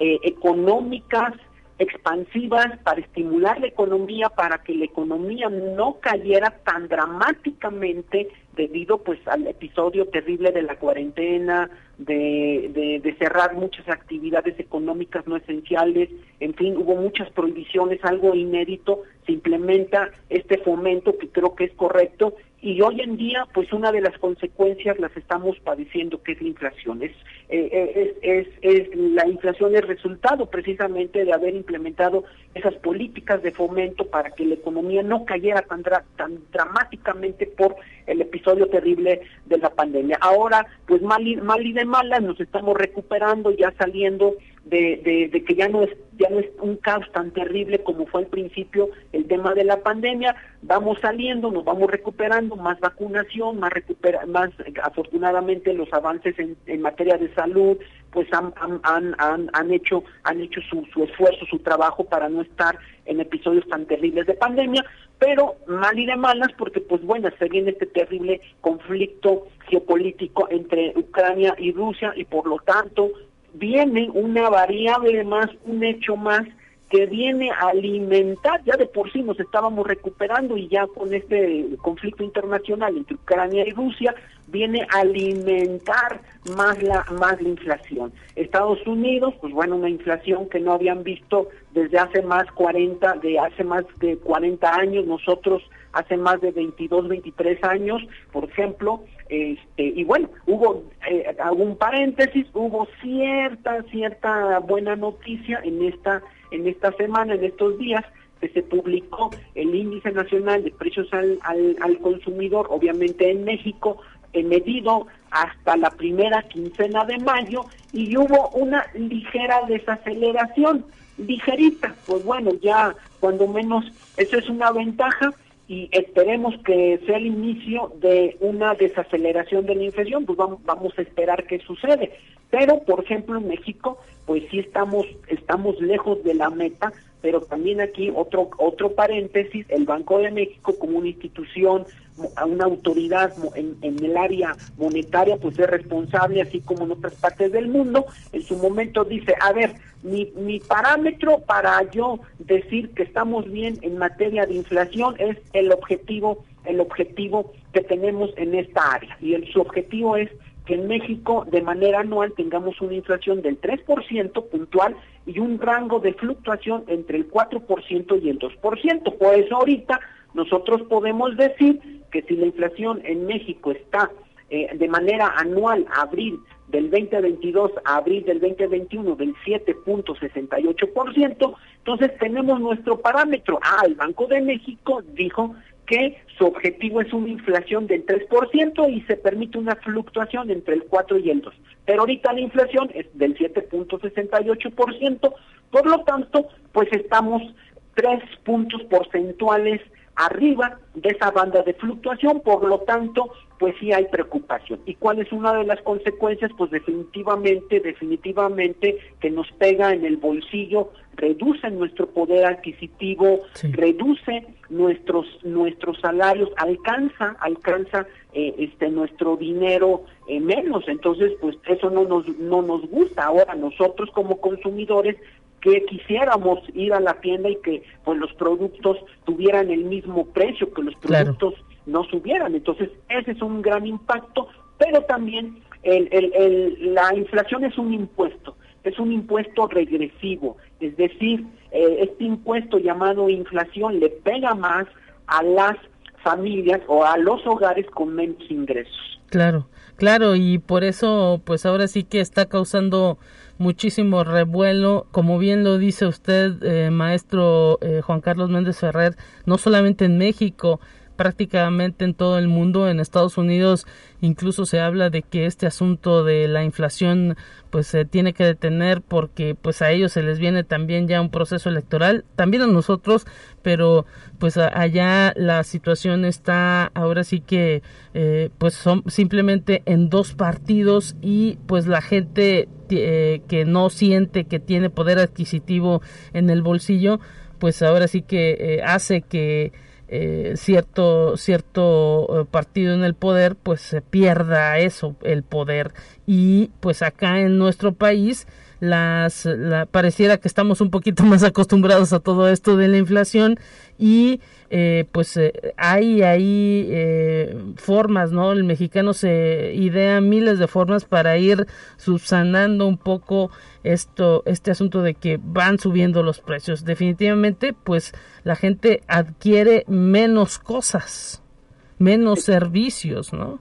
eh, económicas expansivas para estimular la economía, para que la economía no cayera tan dramáticamente debido pues al episodio terrible de la cuarentena, de, de, cerrar muchas actividades económicas no esenciales, en fin, hubo muchas prohibiciones, algo inédito, se implementa este fomento que creo que es correcto y hoy en día pues una de las consecuencias las estamos padeciendo que es la inflación. Es, eh, eh, es, es, es, la inflación es resultado precisamente de haber implementado esas políticas de fomento para que la economía no cayera tan, tan dramáticamente por el episodio terrible de la pandemia. Ahora pues mal y, mal y de malas nos estamos recuperando ya saliendo de, de, que ya no es ya no es un caos tan terrible como fue al principio el tema de la pandemia. Vamos saliendo nos vamos recuperando más vacunación más recupera más afortunadamente los avances en, en materia de salud pues han, han, han, han hecho han hecho su, su esfuerzo su trabajo para no estar en episodios tan terribles de pandemia pero mal y de malas porque pues bueno se viene este terrible conflicto geopolítico entre Ucrania y Rusia y por lo tanto viene una variable más, un hecho más que viene a alimentar, ya de por sí nos estábamos recuperando y ya con este conflicto internacional entre Ucrania y Rusia, viene a alimentar más la, más la inflación. Estados Unidos, pues bueno, una inflación que no habían visto desde hace más 40, de hace más de 40 años, nosotros hace más de 22, 23 años, por ejemplo, este, y bueno, hubo eh, algún paréntesis, hubo cierta, cierta buena noticia en esta, en esta semana, en estos días, que se publicó el índice nacional de precios al, al, consumidor, obviamente en México, he medido hasta la primera quincena de mayo y hubo una ligera desaceleración, ligerita, pues bueno, ya cuando menos eso es una ventaja y esperemos que sea el inicio de una desaceleración de la inflación, pues vamos, vamos a esperar qué sucede. Pero, por ejemplo, en México, pues sí estamos, estamos lejos de la meta, pero también aquí otro, otro paréntesis, el Banco de México como una institución, una autoridad en, en el área monetaria, pues es responsable, así como en otras partes del mundo, en su momento dice, a ver, mi, mi parámetro para yo decir que estamos bien en materia de inflación es el objetivo, el objetivo que tenemos en esta área. Y el, su objetivo es que en México de manera anual tengamos una inflación del 3% puntual y un rango de fluctuación entre el 4% y el 2%. Por eso ahorita nosotros podemos decir que si la inflación en México está eh, de manera anual, abril del 2022 a abril del 2021 del 7.68%, entonces tenemos nuestro parámetro. Ah, el Banco de México dijo que su objetivo es una inflación del 3% y se permite una fluctuación entre el 4 y el 2. Pero ahorita la inflación es del 7.68%, por lo tanto, pues estamos tres puntos porcentuales arriba de esa banda de fluctuación, por lo tanto, pues sí hay preocupación. ¿Y cuál es una de las consecuencias? Pues definitivamente, definitivamente que nos pega en el bolsillo, reduce nuestro poder adquisitivo, reduce nuestros nuestros salarios, alcanza, alcanza eh, este nuestro dinero eh, menos. Entonces, pues eso no nos no nos gusta. Ahora nosotros como consumidores que quisiéramos ir a la tienda y que pues los productos tuvieran el mismo precio, que los productos no subieran. Entonces, ese es un gran impacto, pero también el, el, la inflación es un impuesto, es un impuesto regresivo, es decir, eh, este impuesto llamado inflación le pega más a las familias o a los hogares con menos ingresos. Claro, claro, y por eso pues ahora sí que está causando muchísimo revuelo, como bien lo dice usted, eh, maestro eh, Juan Carlos Méndez Ferrer, no solamente en México, prácticamente en todo el mundo, en Estados Unidos incluso se habla de que este asunto de la inflación pues se tiene que detener porque pues a ellos se les viene también ya un proceso electoral, también a nosotros, pero pues allá la situación está ahora sí que eh, pues son simplemente en dos partidos y pues la gente eh, que no siente que tiene poder adquisitivo en el bolsillo pues ahora sí que eh, hace que eh, cierto cierto eh, partido en el poder pues se pierda eso el poder. Y pues acá en nuestro país las pareciera que estamos un poquito <laughs> más acostumbrados a todo esto de la inflación y eh, pues eh, hay ahí eh, formas, ¿no? El mexicano se idea miles de formas para ir subsanando un poco esto, este asunto de que van subiendo los precios. Definitivamente, pues la gente adquiere menos cosas, menos servicios, ¿no?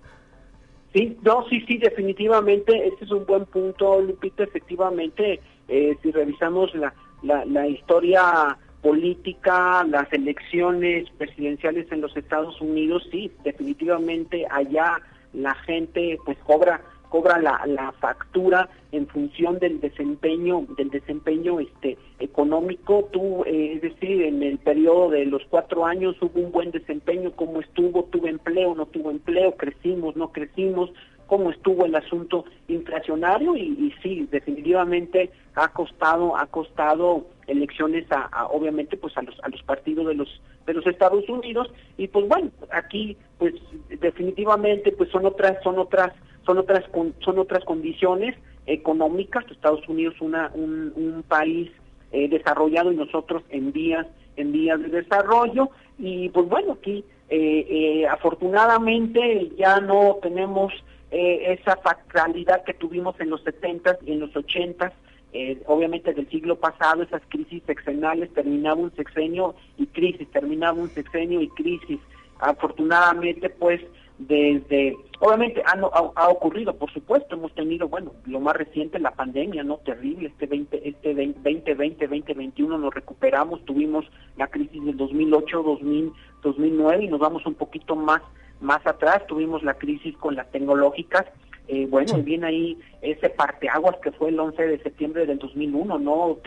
Sí, no, sí, sí, definitivamente, este es un buen punto, Lupita, efectivamente, si revisamos la, la, la historia política, las elecciones presidenciales en los Estados Unidos, sí, definitivamente allá la gente pues cobra cobra la, la factura en función del desempeño del desempeño este económico. Tú eh, es decir en el periodo de los cuatro años hubo un buen desempeño. Cómo estuvo tuvo empleo no tuvo empleo crecimos no crecimos cómo estuvo el asunto inflacionario y, y sí definitivamente ha costado ha costado elecciones a, obviamente pues a los a los partidos de los de los Estados Unidos. Y pues bueno aquí pues definitivamente pues son otras son otras son otras son otras condiciones económicas. Estados Unidos una un, país eh, desarrollado y nosotros en vías en vías de desarrollo. Y pues bueno aquí eh, eh, afortunadamente ya no tenemos esa factualidad que tuvimos en los 70 y en los 80 eh, obviamente del siglo pasado, esas crisis sexenales, terminaba un sexenio y crisis, terminaba un sexenio y crisis. Afortunadamente, pues, desde, obviamente ha, ha, ocurrido, por supuesto, hemos tenido, bueno, lo más reciente, la pandemia, ¿no? Terrible, este 20, este 2020, 2021 nos recuperamos, tuvimos la crisis del 2008, 2000, 2009 y nos vamos un poquito más, más atrás, tuvimos la crisis con las tecnológicas, eh, bueno, viene ahí ese parteaguas que fue el 11 de septiembre del 2001, ¿no?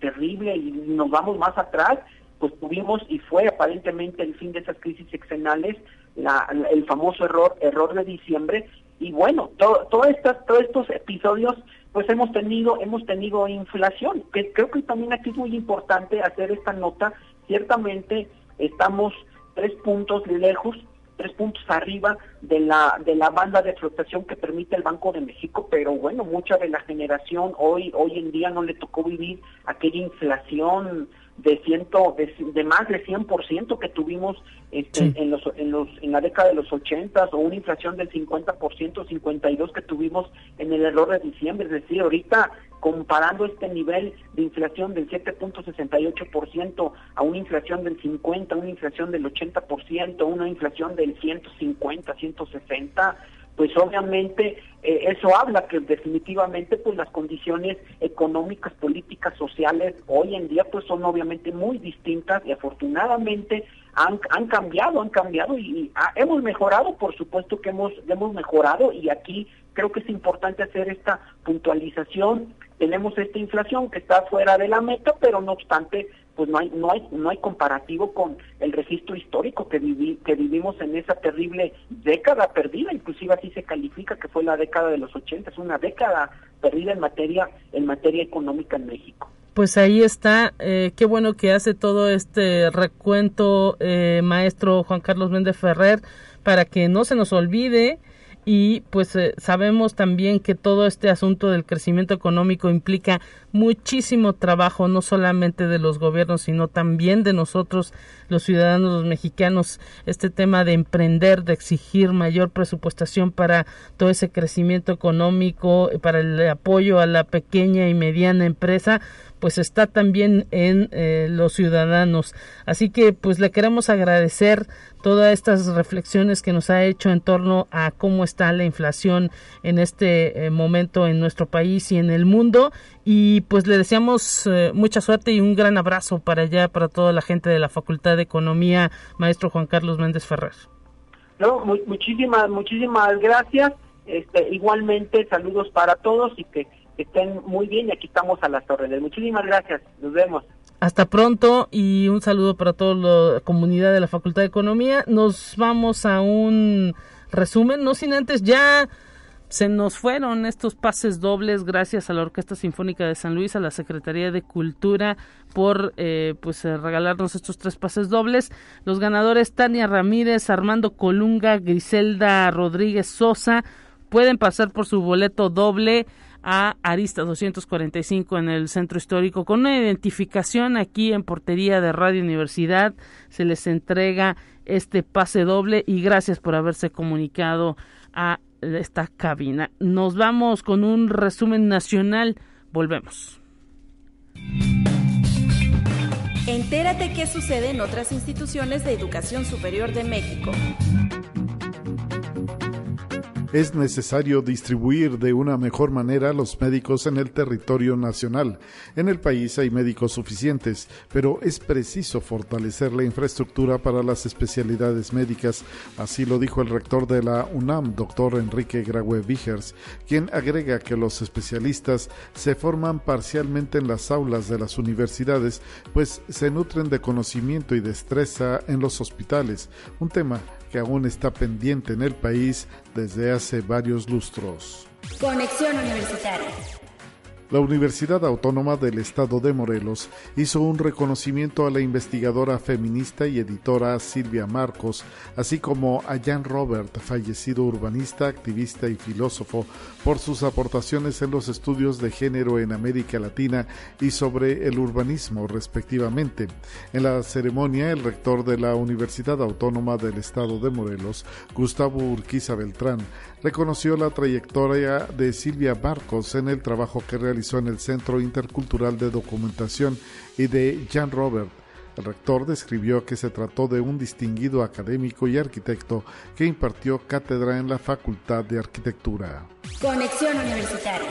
terrible, y nos vamos más atrás, pues tuvimos, y fue aparentemente el fin de esas crisis sexenales, la, el famoso error, error de diciembre, y bueno, todo, todo estas, todos estos episodios, pues hemos tenido, hemos tenido inflación, que creo que también aquí es muy importante hacer esta nota, ciertamente estamos tres puntos lejos tres puntos arriba de la de la banda de flotación que permite el Banco de México, pero bueno, mucha de la generación hoy hoy en día no le tocó vivir aquella inflación de ciento de, más de 100% que tuvimos este, en los en los en la década de los 80 o una inflación del 50%, 52 que tuvimos en el error de diciembre, es decir, ahorita comparando este nivel de inflación del 7.68% a una inflación del 50, una inflación del 80%, una inflación del 150, 160, pues obviamente eh, eso habla que definitivamente pues las condiciones económicas, políticas, sociales hoy en día pues son obviamente muy distintas y afortunadamente han, han cambiado, han cambiado y, hemos mejorado, por supuesto que hemos, hemos mejorado y aquí creo que es importante hacer esta puntualización. Tenemos esta inflación que está fuera de la meta, pero no obstante, pues no hay no hay no hay comparativo con el registro histórico que viví, que vivimos en esa terrible década perdida, inclusive así se califica que fue la década de los 80, es una década perdida en materia en materia económica en México. Pues ahí está, eh, qué bueno que hace todo este recuento, eh, maestro Juan Carlos Méndez Ferrer, para que no se nos olvide. Y pues eh, sabemos también que todo este asunto del crecimiento económico implica muchísimo trabajo no solamente de los gobiernos sino también de nosotros los ciudadanos mexicanos este tema de emprender de exigir mayor presupuestación para todo ese crecimiento económico para el apoyo a la pequeña y mediana empresa pues está también en eh, los ciudadanos. Así que pues le queremos agradecer todas estas reflexiones que nos ha hecho en torno a cómo está la inflación en este eh, momento en nuestro país y en el mundo y pues le deseamos eh, mucha suerte y un gran abrazo para allá para toda la gente de la Facultad de Economía, maestro Juan Carlos Méndez Ferrer. No, muchísimas muchísimas gracias. Este, igualmente saludos para todos y que estén muy bien y aquí estamos a las órdenes. Muchísimas gracias, nos vemos. Hasta pronto y un saludo para toda la comunidad de la Facultad de Economía. Nos vamos a un resumen, no sin antes ya se nos fueron estos pases dobles gracias a la Orquesta Sinfónica de San Luis, a la Secretaría de Cultura por eh, pues eh, regalarnos estos tres pases dobles. Los ganadores Tania Ramírez, Armando Colunga, Griselda Rodríguez Sosa pueden pasar por su boleto doble a Arista 245 en el centro histórico con una identificación aquí en portería de Radio Universidad se les entrega este pase doble y gracias por haberse comunicado a esta cabina. Nos vamos con un resumen nacional. Volvemos. Entérate qué sucede en otras instituciones de educación superior de México es necesario distribuir de una mejor manera los médicos en el territorio nacional. En el país hay médicos suficientes, pero es preciso fortalecer la infraestructura para las especialidades médicas, así lo dijo el rector de la UNAM, doctor Enrique Graue Vigers, quien agrega que los especialistas se forman parcialmente en las aulas de las universidades, pues se nutren de conocimiento y destreza en los hospitales, un tema que aún está pendiente en el país desde hace varios lustros. Conexión Universitaria. La Universidad Autónoma del Estado de Morelos hizo un reconocimiento a la investigadora feminista y editora Silvia Marcos, así como a Jan Robert, fallecido urbanista, activista y filósofo, por sus aportaciones en los estudios de género en América Latina y sobre el urbanismo, respectivamente. En la ceremonia, el rector de la Universidad Autónoma del Estado de Morelos, Gustavo Urquiza Beltrán, reconoció la trayectoria de Silvia Marcos en el trabajo que realizó en el Centro Intercultural de Documentación y de Jan Robert. El rector describió que se trató de un distinguido académico y arquitecto que impartió cátedra en la Facultad de Arquitectura. Conexión Universitaria.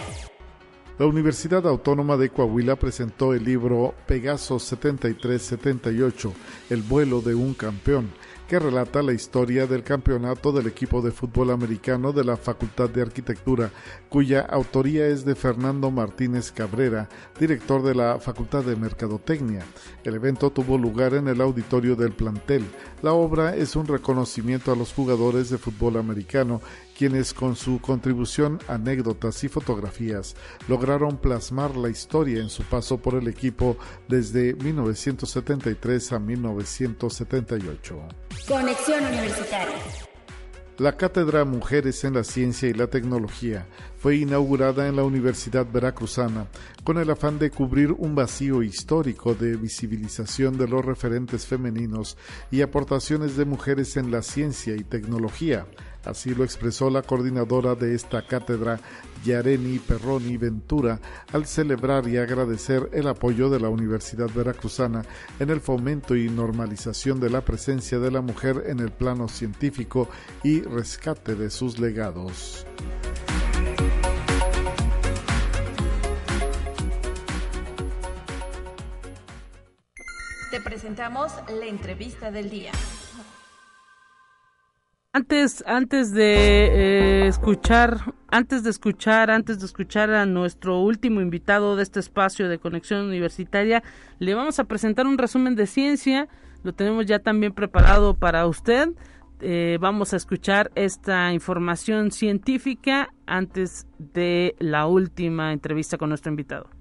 La Universidad Autónoma de Coahuila presentó el libro Pegaso 7378, El vuelo de un campeón, que relata la historia del campeonato del equipo de fútbol americano de la Facultad de Arquitectura, cuya autoría es de Fernando Martínez Cabrera, director de la Facultad de Mercadotecnia. El evento tuvo lugar en el auditorio del plantel. La obra es un reconocimiento a los jugadores de fútbol americano quienes con su contribución, anécdotas y fotografías lograron plasmar la historia en su paso por el equipo desde 1973 a 1978. Conexión Universitaria. La Cátedra Mujeres en la Ciencia y la Tecnología fue inaugurada en la Universidad Veracruzana con el afán de cubrir un vacío histórico de visibilización de los referentes femeninos y aportaciones de mujeres en la ciencia y tecnología Así lo expresó la coordinadora de esta cátedra, Yareni Perroni Ventura, al celebrar y agradecer el apoyo de la Universidad Veracruzana en el fomento y normalización de la presencia de la mujer en el plano científico y rescate de sus legados. Te presentamos la entrevista del día. Antes, antes de eh, escuchar, antes de escuchar, antes de escuchar a nuestro último invitado de este espacio de conexión universitaria, le vamos a presentar un resumen de ciencia. Lo tenemos ya también preparado para usted. Eh, vamos a escuchar esta información científica antes de la última entrevista con nuestro invitado.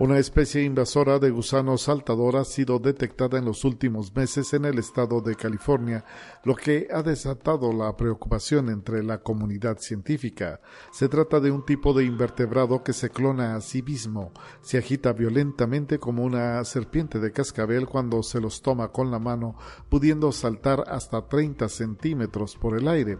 Una especie invasora de gusanos saltador ha sido detectada en los últimos meses en el estado de California, lo que ha desatado la preocupación entre la comunidad científica. Se trata de un tipo de invertebrado que se clona a sí mismo, se agita violentamente como una serpiente de cascabel cuando se los toma con la mano, pudiendo saltar hasta 30 centímetros por el aire.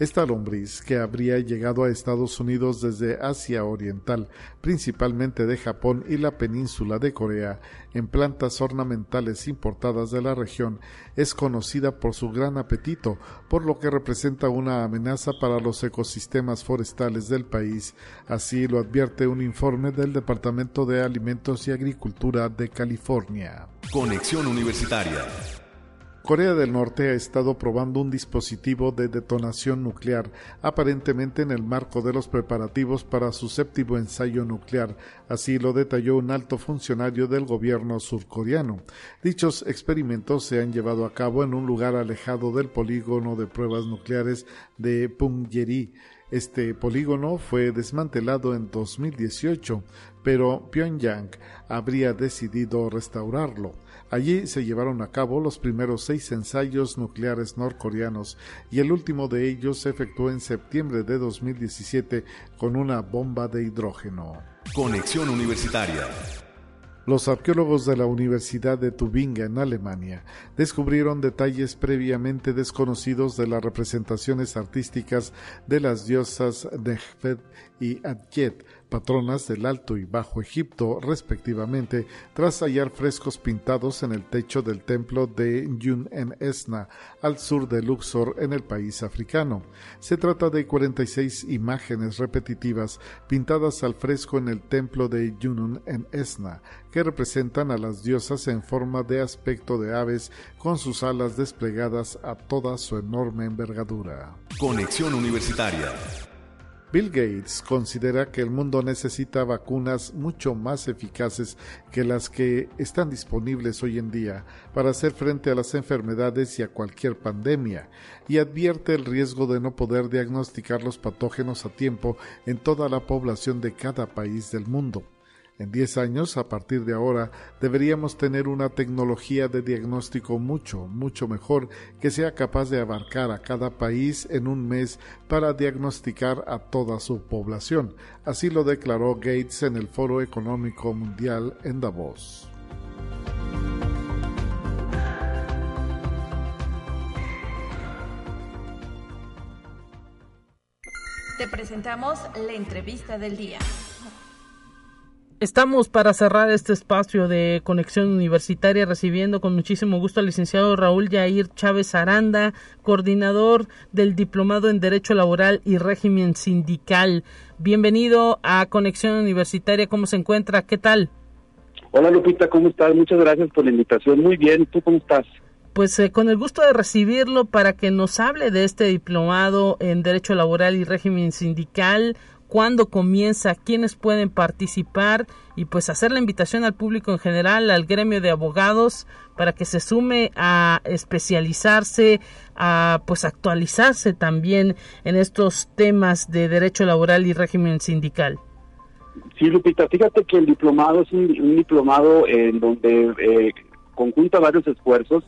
Esta lombriz, que habría llegado a Estados Unidos desde Asia Oriental, principalmente de Japón y la península de Corea, en plantas ornamentales importadas de la región, es conocida por su gran apetito, por lo que representa una amenaza para los ecosistemas forestales del país. Así lo advierte un informe del Departamento de Alimentos y Agricultura de California. Conexión Universitaria. Corea del Norte ha estado probando un dispositivo de detonación nuclear, aparentemente en el marco de los preparativos para su séptimo ensayo nuclear, así lo detalló un alto funcionario del gobierno surcoreano. Dichos experimentos se han llevado a cabo en un lugar alejado del polígono de pruebas nucleares de Punggye-ri. Este polígono fue desmantelado en 2018, pero Pyongyang habría decidido restaurarlo. Allí se llevaron a cabo los primeros seis ensayos nucleares norcoreanos y el último de ellos se efectuó en septiembre de 2017 con una bomba de hidrógeno. Conexión Universitaria. Los arqueólogos de la Universidad de Tubinga en Alemania descubrieron detalles previamente desconocidos de las representaciones artísticas de las diosas Nehfet y Adjet, patronas del Alto y Bajo Egipto, respectivamente, tras hallar frescos pintados en el techo del templo de Yun en Esna, al sur de Luxor, en el país africano. Se trata de 46 imágenes repetitivas pintadas al fresco en el templo de Yunun en Esna, que representan a las diosas en forma de aspecto de aves con sus alas desplegadas a toda su enorme envergadura. Conexión Universitaria. Bill Gates considera que el mundo necesita vacunas mucho más eficaces que las que están disponibles hoy en día para hacer frente a las enfermedades y a cualquier pandemia, y advierte el riesgo de no poder diagnosticar los patógenos a tiempo en toda la población de cada país del mundo. En 10 años, a partir de ahora, deberíamos tener una tecnología de diagnóstico mucho, mucho mejor que sea capaz de abarcar a cada país en un mes para diagnosticar a toda su población. Así lo declaró Gates en el Foro Económico Mundial en Davos. Te presentamos la entrevista del día. Estamos para cerrar este espacio de conexión universitaria recibiendo con muchísimo gusto al licenciado Raúl Yair Chávez Aranda, coordinador del Diplomado en Derecho Laboral y Régimen Sindical. Bienvenido a Conexión Universitaria, ¿cómo se encuentra? ¿Qué tal? Hola Lupita, ¿cómo estás? Muchas gracias por la invitación. Muy bien, ¿tú cómo estás? Pues eh, con el gusto de recibirlo para que nos hable de este diplomado en Derecho Laboral y Régimen Sindical, cuándo comienza, quiénes pueden participar y pues hacer la invitación al público en general, al gremio de abogados para que se sume a especializarse, a pues actualizarse también en estos temas de derecho laboral y régimen sindical. Sí, Lupita, fíjate que el diplomado es un, diplomado en donde eh, conjunta varios esfuerzos,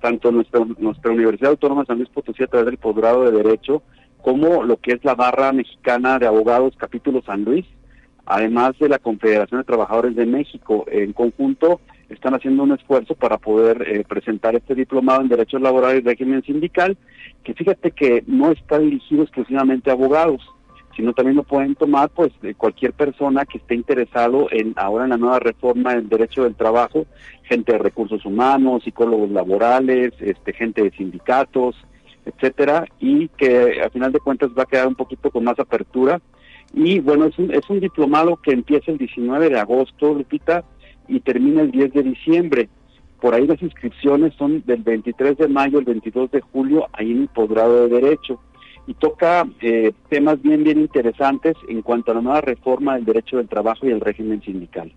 tanto nuestra, nuestra Universidad Autónoma de San Luis Potosí a través del posgrado de Derecho, como lo que es la Barra Mexicana de Abogados Capítulo San Luis, además de la Confederación de Trabajadores de México. En conjunto están haciendo un esfuerzo para poder eh, presentar este diplomado en Derechos Laborales y Régimen Sindical, que fíjate que no está dirigido exclusivamente a abogados, sino también lo pueden tomar pues cualquier persona que esté interesado en ahora en la nueva reforma del derecho del trabajo, gente de recursos humanos, psicólogos laborales, este gente de sindicatos, etcétera, y que a final de cuentas va a quedar un poquito con más apertura. Y bueno, es un, es un diplomado que empieza el 19 de agosto, Lupita, y termina el 10 de diciembre. Por ahí las inscripciones son del 23 de mayo al 22 de julio, ahí en el posgrado de Derecho. Y toca eh, temas bien, bien interesantes en cuanto a la nueva reforma del derecho del trabajo y el régimen sindical.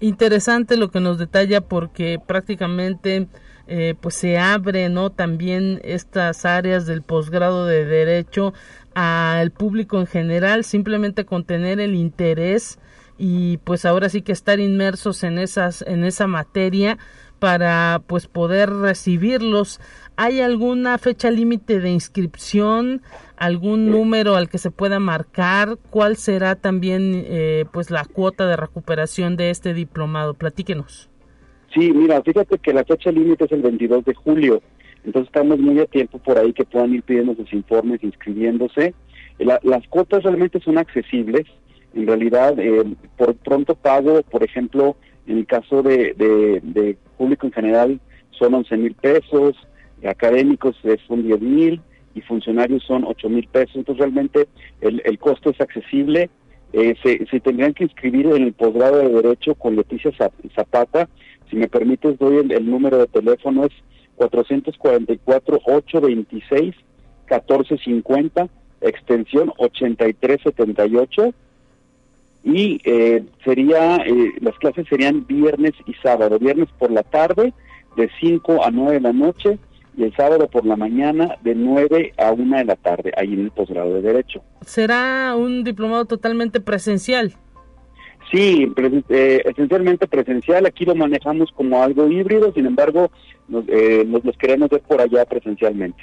Interesante lo que nos detalla porque prácticamente eh, pues se abre no también estas áreas del posgrado de derecho al público en general simplemente con tener el interés y pues ahora sí que estar inmersos en esas en esa materia para pues poder recibirlos. Hay alguna fecha límite de inscripción algún número al que se pueda marcar cuál será también eh, pues la cuota de recuperación de este diplomado platíquenos Sí, mira, fíjate que la fecha límite es el 22 de julio, entonces estamos muy a tiempo por ahí que puedan ir pidiendo sus informes, inscribiéndose. las cuotas realmente son accesibles, en realidad eh, por pronto pago, por ejemplo, en el caso de, de, público en general son 11 mil pesos, académicos son 10 mil y funcionarios son 8 mil pesos, entonces realmente el, el costo es accesible. Eh, se, se, tendrían que inscribir en el posgrado de Derecho con Leticia Zapata si me permites, doy el, número de teléfono, es 444-826-1450, extensión 8378. Y eh, sería, eh, las clases serían viernes y sábado. Viernes por la tarde, de 5 a 9 de la noche, y el sábado por la mañana, de 9 a 1 de la tarde, ahí en el posgrado de Derecho. ¿Será un diplomado totalmente presencial? Sí, eh, esencialmente presencial, aquí lo manejamos como algo híbrido, sin embargo, nos, eh, los queremos ver por allá presencialmente.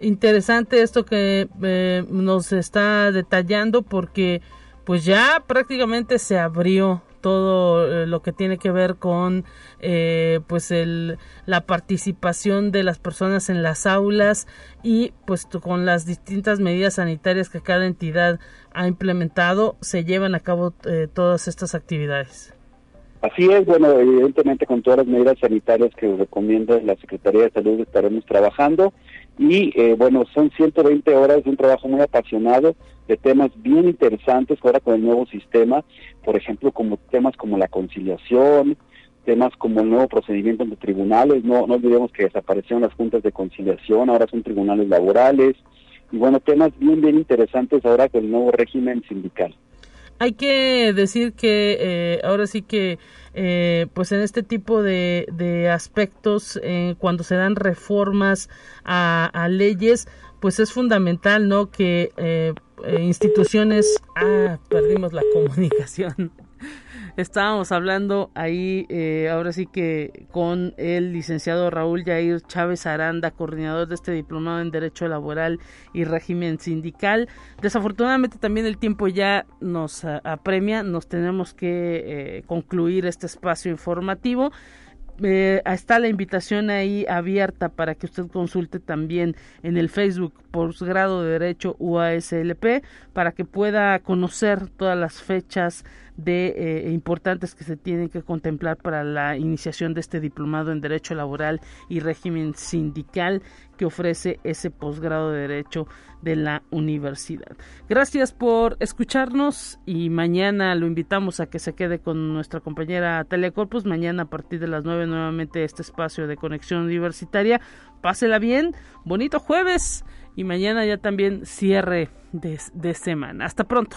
Interesante esto que eh, nos está detallando porque pues ya prácticamente se abrió todo eh, lo que tiene que ver con eh, pues el, la participación de las personas en las aulas y pues con las distintas medidas sanitarias que cada entidad ha implementado se llevan a cabo eh, todas estas actividades. Así es, bueno, evidentemente con todas las medidas sanitarias que recomienda la Secretaría de Salud estaremos trabajando y eh, bueno, son 120 horas de un trabajo muy apasionado de temas bien interesantes ahora con el nuevo sistema, por ejemplo, como temas como la conciliación, temas como el nuevo procedimiento ante tribunales, no, no olvidemos que desaparecieron las juntas de conciliación, ahora son tribunales laborales, y bueno, temas bien, bien interesantes ahora con el nuevo régimen sindical. Hay que decir que eh, ahora sí que eh, pues en este tipo de, de aspectos, eh, cuando se dan reformas a, a, leyes, pues es fundamental, ¿no? Que eh, instituciones, ah, perdimos la comunicación. Estábamos hablando ahí, eh, ahora sí que con el licenciado Raúl Yair Chávez Aranda, coordinador de este diplomado en Derecho Laboral y Régimen Sindical. Desafortunadamente también el tiempo ya nos apremia, nos tenemos que eh, concluir este espacio informativo. Eh, está la invitación ahí abierta para que usted consulte también en el Facebook Posgrado de Derecho UASLP para que pueda conocer todas las fechas de eh, importantes que se tienen que contemplar para la iniciación de este diplomado en Derecho Laboral y Régimen Sindical que ofrece ese posgrado de Derecho de la universidad. Gracias por escucharnos y mañana lo invitamos a que se quede con nuestra compañera Talia Corpus. Mañana a partir de las 9 nuevamente este espacio de conexión universitaria. Pásela bien, bonito jueves y mañana ya también cierre de, de semana. Hasta pronto.